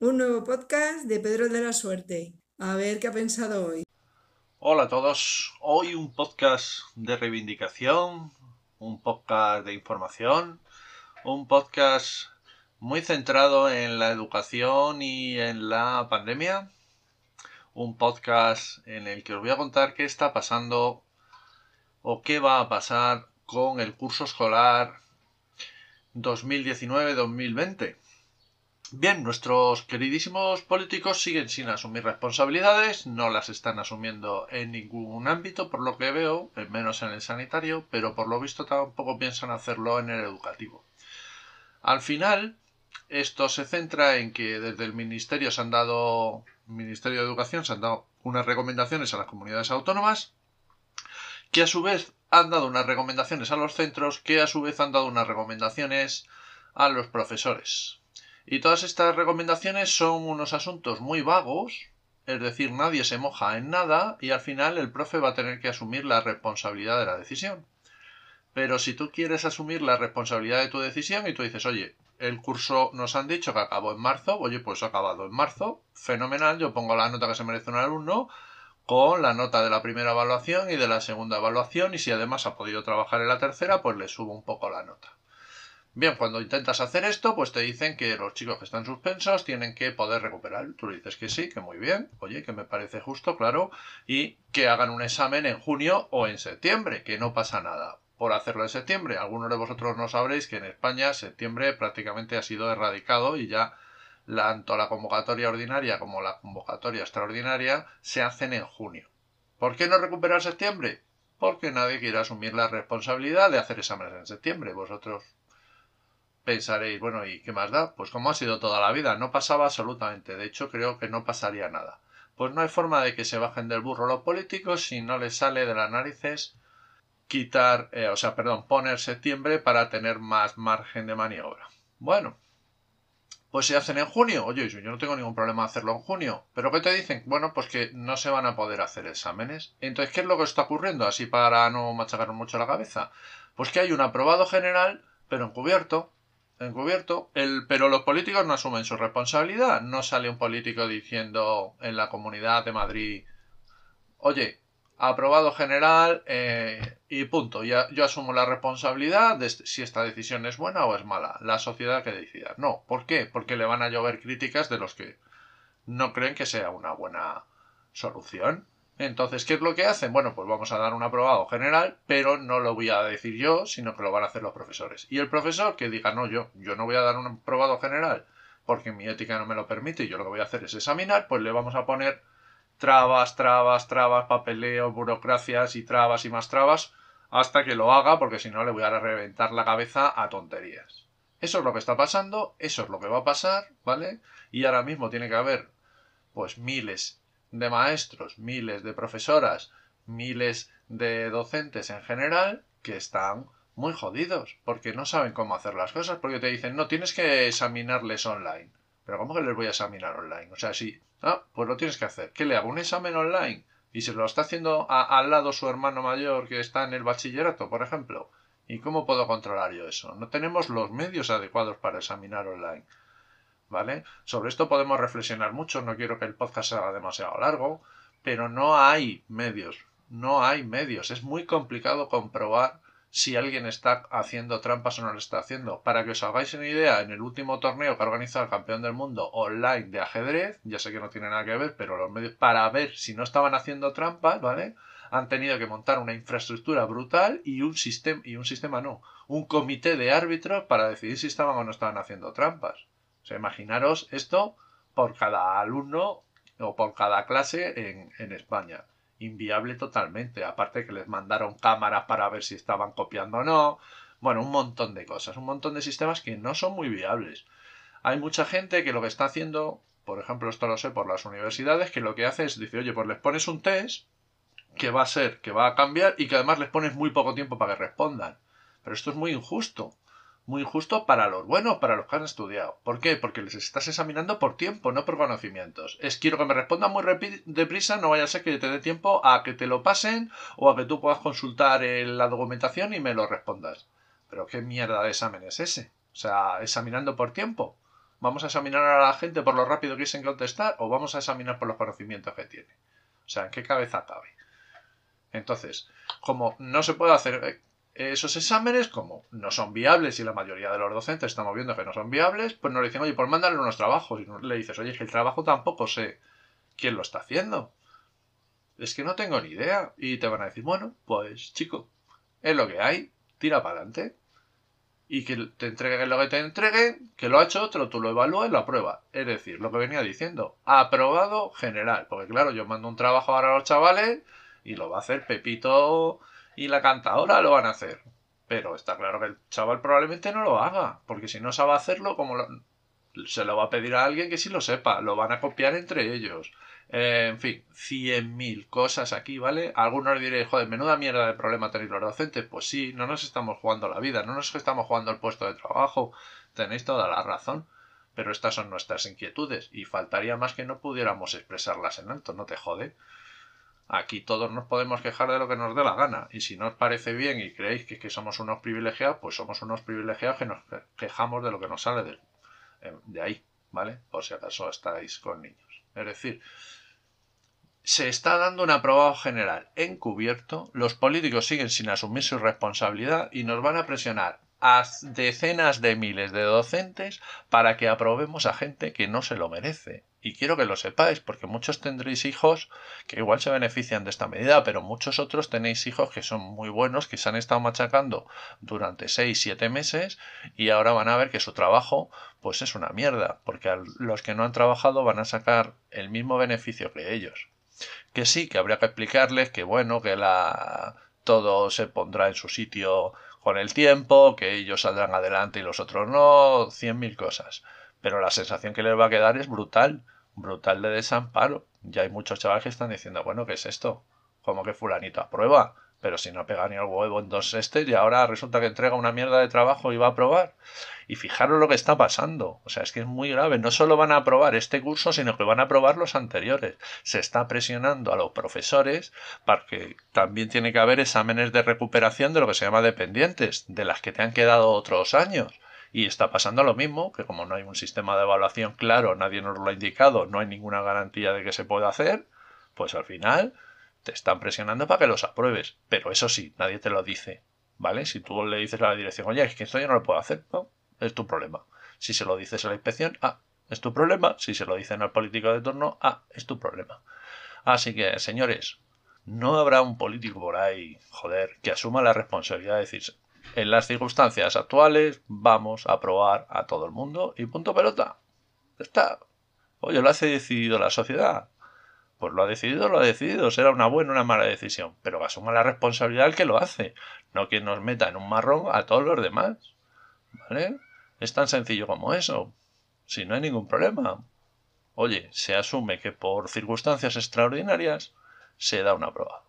Un nuevo podcast de Pedro de la Suerte. A ver qué ha pensado hoy. Hola a todos. Hoy un podcast de reivindicación, un podcast de información, un podcast muy centrado en la educación y en la pandemia. Un podcast en el que os voy a contar qué está pasando o qué va a pasar con el curso escolar 2019-2020. Bien, nuestros queridísimos políticos siguen sin asumir responsabilidades, no las están asumiendo en ningún ámbito, por lo que veo, menos en el sanitario, pero por lo visto tampoco piensan hacerlo en el educativo. Al final, esto se centra en que desde el Ministerio se han dado, Ministerio de Educación se han dado unas recomendaciones a las comunidades autónomas, que a su vez han dado unas recomendaciones a los centros, que a su vez han dado unas recomendaciones a los profesores. Y todas estas recomendaciones son unos asuntos muy vagos, es decir, nadie se moja en nada y al final el profe va a tener que asumir la responsabilidad de la decisión. Pero si tú quieres asumir la responsabilidad de tu decisión y tú dices, oye, el curso nos han dicho que acabó en marzo, oye, pues ha acabado en marzo, fenomenal, yo pongo la nota que se merece un alumno con la nota de la primera evaluación y de la segunda evaluación y si además ha podido trabajar en la tercera, pues le subo un poco la nota. Bien, cuando intentas hacer esto, pues te dicen que los chicos que están suspensos tienen que poder recuperar. Tú le dices que sí, que muy bien, oye, que me parece justo, claro, y que hagan un examen en junio o en septiembre, que no pasa nada por hacerlo en septiembre. Algunos de vosotros no sabréis que en España septiembre prácticamente ha sido erradicado y ya tanto la convocatoria ordinaria como la convocatoria extraordinaria se hacen en junio. ¿Por qué no recuperar septiembre? Porque nadie quiere asumir la responsabilidad de hacer exámenes en septiembre. Vosotros pensaréis, bueno, ¿y qué más da? Pues como ha sido toda la vida, no pasaba absolutamente, de hecho creo que no pasaría nada. Pues no hay forma de que se bajen del burro los políticos si no les sale de las narices quitar, eh, o sea, perdón, poner septiembre para tener más margen de maniobra. Bueno, pues se hacen en junio. Oye, yo no tengo ningún problema hacerlo en junio. ¿Pero qué te dicen? Bueno, pues que no se van a poder hacer exámenes. Entonces, ¿qué es lo que está ocurriendo? Así para no machacar mucho la cabeza. Pues que hay un aprobado general, pero encubierto, encubierto, el, pero los políticos no asumen su responsabilidad. No sale un político diciendo en la comunidad de Madrid, oye, aprobado general eh, y punto. Ya, yo asumo la responsabilidad de si esta decisión es buena o es mala. La sociedad que decida. No, ¿por qué? Porque le van a llover críticas de los que no creen que sea una buena solución. Entonces, ¿qué es lo que hacen? Bueno, pues vamos a dar un aprobado general, pero no lo voy a decir yo, sino que lo van a hacer los profesores. Y el profesor que diga, no, yo, yo no voy a dar un aprobado general porque mi ética no me lo permite y yo lo que voy a hacer es examinar, pues le vamos a poner trabas, trabas, trabas, papeleo, burocracias y trabas y más trabas hasta que lo haga, porque si no le voy a reventar la cabeza a tonterías. Eso es lo que está pasando, eso es lo que va a pasar, ¿vale? Y ahora mismo tiene que haber pues miles de maestros, miles de profesoras, miles de docentes en general que están muy jodidos porque no saben cómo hacer las cosas porque te dicen no tienes que examinarles online pero cómo que les voy a examinar online o sea si ah pues lo tienes que hacer. ¿qué le hago un examen online y se lo está haciendo al lado su hermano mayor que está en el bachillerato por ejemplo. Y cómo puedo controlar yo eso no tenemos los medios adecuados para examinar online ¿vale? Sobre esto podemos reflexionar mucho, no quiero que el podcast sea demasiado largo, pero no hay medios, no hay medios, es muy complicado comprobar si alguien está haciendo trampas o no lo está haciendo. Para que os hagáis una idea, en el último torneo que ha organizado el campeón del mundo online de ajedrez, ya sé que no tiene nada que ver, pero los medios para ver si no estaban haciendo trampas, ¿vale? Han tenido que montar una infraestructura brutal y un sistema, y un sistema no, un comité de árbitros para decidir si estaban o no estaban haciendo trampas imaginaros esto por cada alumno o por cada clase en, en España. Inviable totalmente. Aparte que les mandaron cámaras para ver si estaban copiando o no. Bueno, un montón de cosas, un montón de sistemas que no son muy viables. Hay mucha gente que lo que está haciendo, por ejemplo, esto lo sé por las universidades, que lo que hace es, dice, oye, pues les pones un test que va a ser, que va a cambiar y que además les pones muy poco tiempo para que respondan. Pero esto es muy injusto muy injusto para los buenos, para los que han estudiado. ¿Por qué? Porque les estás examinando por tiempo, no por conocimientos. Es quiero que me respondan muy deprisa, no vaya a ser que te dé tiempo a que te lo pasen o a que tú puedas consultar la documentación y me lo respondas. Pero qué mierda de examen es ese. O sea, examinando por tiempo. ¿Vamos a examinar a la gente por lo rápido que dicen contestar o vamos a examinar por los conocimientos que tiene? O sea, ¿en qué cabeza cabe? Entonces, como no se puede hacer eh, esos exámenes, como no son viables y la mayoría de los docentes estamos viendo que no son viables, pues nos dicen, oye, pues mándale unos trabajos. Y le dices, oye, es que el trabajo tampoco sé quién lo está haciendo. Es que no tengo ni idea. Y te van a decir, bueno, pues chico, es lo que hay, tira para adelante. Y que te entreguen lo que te entreguen, que lo ha hecho otro, tú lo evalúas y lo apruebas. Es decir, lo que venía diciendo, aprobado general. Porque claro, yo mando un trabajo ahora a los chavales y lo va a hacer Pepito y la cantadora lo van a hacer. Pero está claro que el chaval probablemente no lo haga, porque si no sabe hacerlo, como se lo va a pedir a alguien que sí lo sepa, lo van a copiar entre ellos. Eh, en fin, cien mil cosas aquí, ¿vale? Algunos diréis, joder, menuda mierda de problema tenéis los docentes. Pues sí, no nos estamos jugando la vida, no nos estamos jugando el puesto de trabajo. Tenéis toda la razón. Pero estas son nuestras inquietudes y faltaría más que no pudiéramos expresarlas en alto, no te jode. Aquí todos nos podemos quejar de lo que nos dé la gana. Y si no os parece bien y creéis que, somos unos privilegiados, pues somos unos privilegiados que nos quejamos de lo que nos sale de, eh, de ahí, ¿vale? Por si acaso estáis con niños. Es decir, se está dando un aprobado general encubierto, los políticos siguen sin asumir su responsabilidad y nos van a presionar a decenas de miles de docentes para que aprobemos a gente que no se lo merece. Y quiero que lo sepáis, porque muchos tendréis hijos que igual se benefician de esta medida, pero muchos otros tenéis hijos que son muy buenos, que se han estado machacando durante 6, 7 meses y ahora van a ver que su trabajo pues es una mierda, porque los que no han trabajado van a sacar el mismo beneficio que ellos que sí, que habría que explicarles que bueno, que la todo se pondrá en su sitio con el tiempo, que ellos saldrán adelante y los otros no, cien mil cosas. Pero la sensación que les va a quedar es brutal, brutal de desamparo. Ya hay muchos chavales que están diciendo, bueno, ¿qué es esto? Como que fulanito aprueba, pero si no pega ni el huevo en dos este y ahora resulta que entrega una mierda de trabajo y va a aprobar. Y fijaros lo que está pasando. O sea, es que es muy grave. No solo van a aprobar este curso, sino que van a aprobar los anteriores. Se está presionando a los profesores para que también tiene que haber exámenes de recuperación de lo que se llama dependientes, de las que te han quedado otros años. Y está pasando lo mismo, que como no hay un sistema de evaluación claro, nadie nos lo ha indicado, no hay ninguna garantía de que se pueda hacer, pues al final te están presionando para que los apruebes. Pero eso sí, nadie te lo dice. ¿Vale? Si tú le dices a la dirección, oye, es que esto yo no lo puedo hacer, no, es tu problema. Si se lo dices a la inspección, ah, es tu problema. Si se lo dicen al político de turno, ah, es tu problema. Así que, señores, no habrá un político por ahí, joder, que asuma la responsabilidad de decir, en las circunstancias actuales vamos a aprobar a todo el mundo y punto pelota. Está. Oye, lo hace decidido la sociedad. Pues lo ha decidido, lo ha decidido. Será una buena o una mala decisión. Pero asuma la responsabilidad el que lo hace. No que nos meta en un marrón a todos los demás. ¿Vale? Es tan sencillo como eso. Si no hay ningún problema. Oye, se asume que por circunstancias extraordinarias se da una prueba.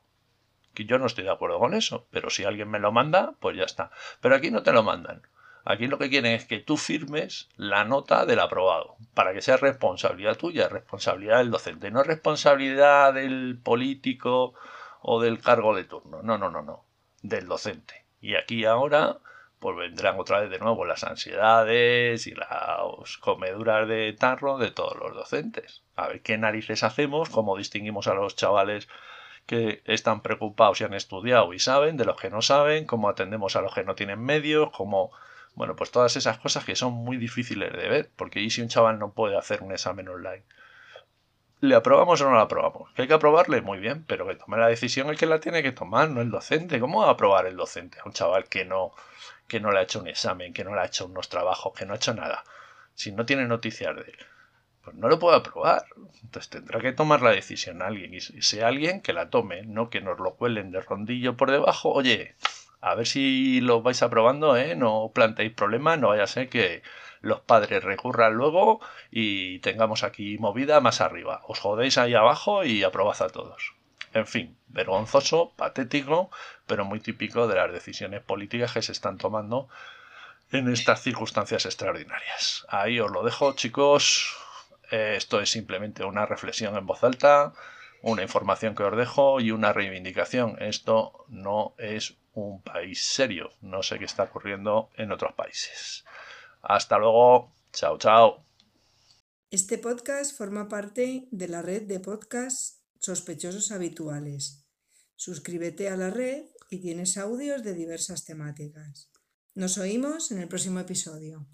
Yo no estoy de acuerdo con eso, pero si alguien me lo manda, pues ya está. Pero aquí no te lo mandan. Aquí lo que quieren es que tú firmes la nota del aprobado, para que sea responsabilidad tuya, responsabilidad del docente, no responsabilidad del político o del cargo de turno. No, no, no, no, del docente. Y aquí ahora pues vendrán otra vez de nuevo las ansiedades y las comeduras de tarro de todos los docentes. A ver qué narices hacemos, cómo distinguimos a los chavales que están preocupados y han estudiado y saben de los que no saben, cómo atendemos a los que no tienen medios, cómo bueno, pues todas esas cosas que son muy difíciles de ver, porque ¿y si un chaval no puede hacer un examen online? ¿Le aprobamos o no le aprobamos? ¿Que hay que aprobarle? Muy bien, pero que tome la decisión el que la tiene que tomar, no el docente. ¿Cómo va a aprobar el docente a un chaval que no, que no le ha hecho un examen, que no le ha hecho unos trabajos, que no ha hecho nada? Si no tiene noticias de él. No lo puede aprobar. Entonces tendrá que tomar la decisión alguien. Y sea alguien que la tome, no que nos lo cuelen de rondillo por debajo. Oye, a ver si lo vais aprobando, ¿eh? No planteéis problemas, no vaya a ser que los padres recurran luego y tengamos aquí movida más arriba. Os jodéis ahí abajo y aprobad a todos. En fin, vergonzoso, patético, pero muy típico de las decisiones políticas que se están tomando en estas circunstancias extraordinarias. Ahí os lo dejo, chicos. Eh, esto es simplemente una reflexión en voz alta, una información que os dejo y una reivindicación. Esto no es un país serio. No sé qué está ocurriendo en otros países. Hasta luego. Chao, chao. Este podcast forma parte de la red de podcasts sospechosos habituales. Suscríbete a la red y tienes audios de diversas temáticas. Nos oímos en el próximo episodio.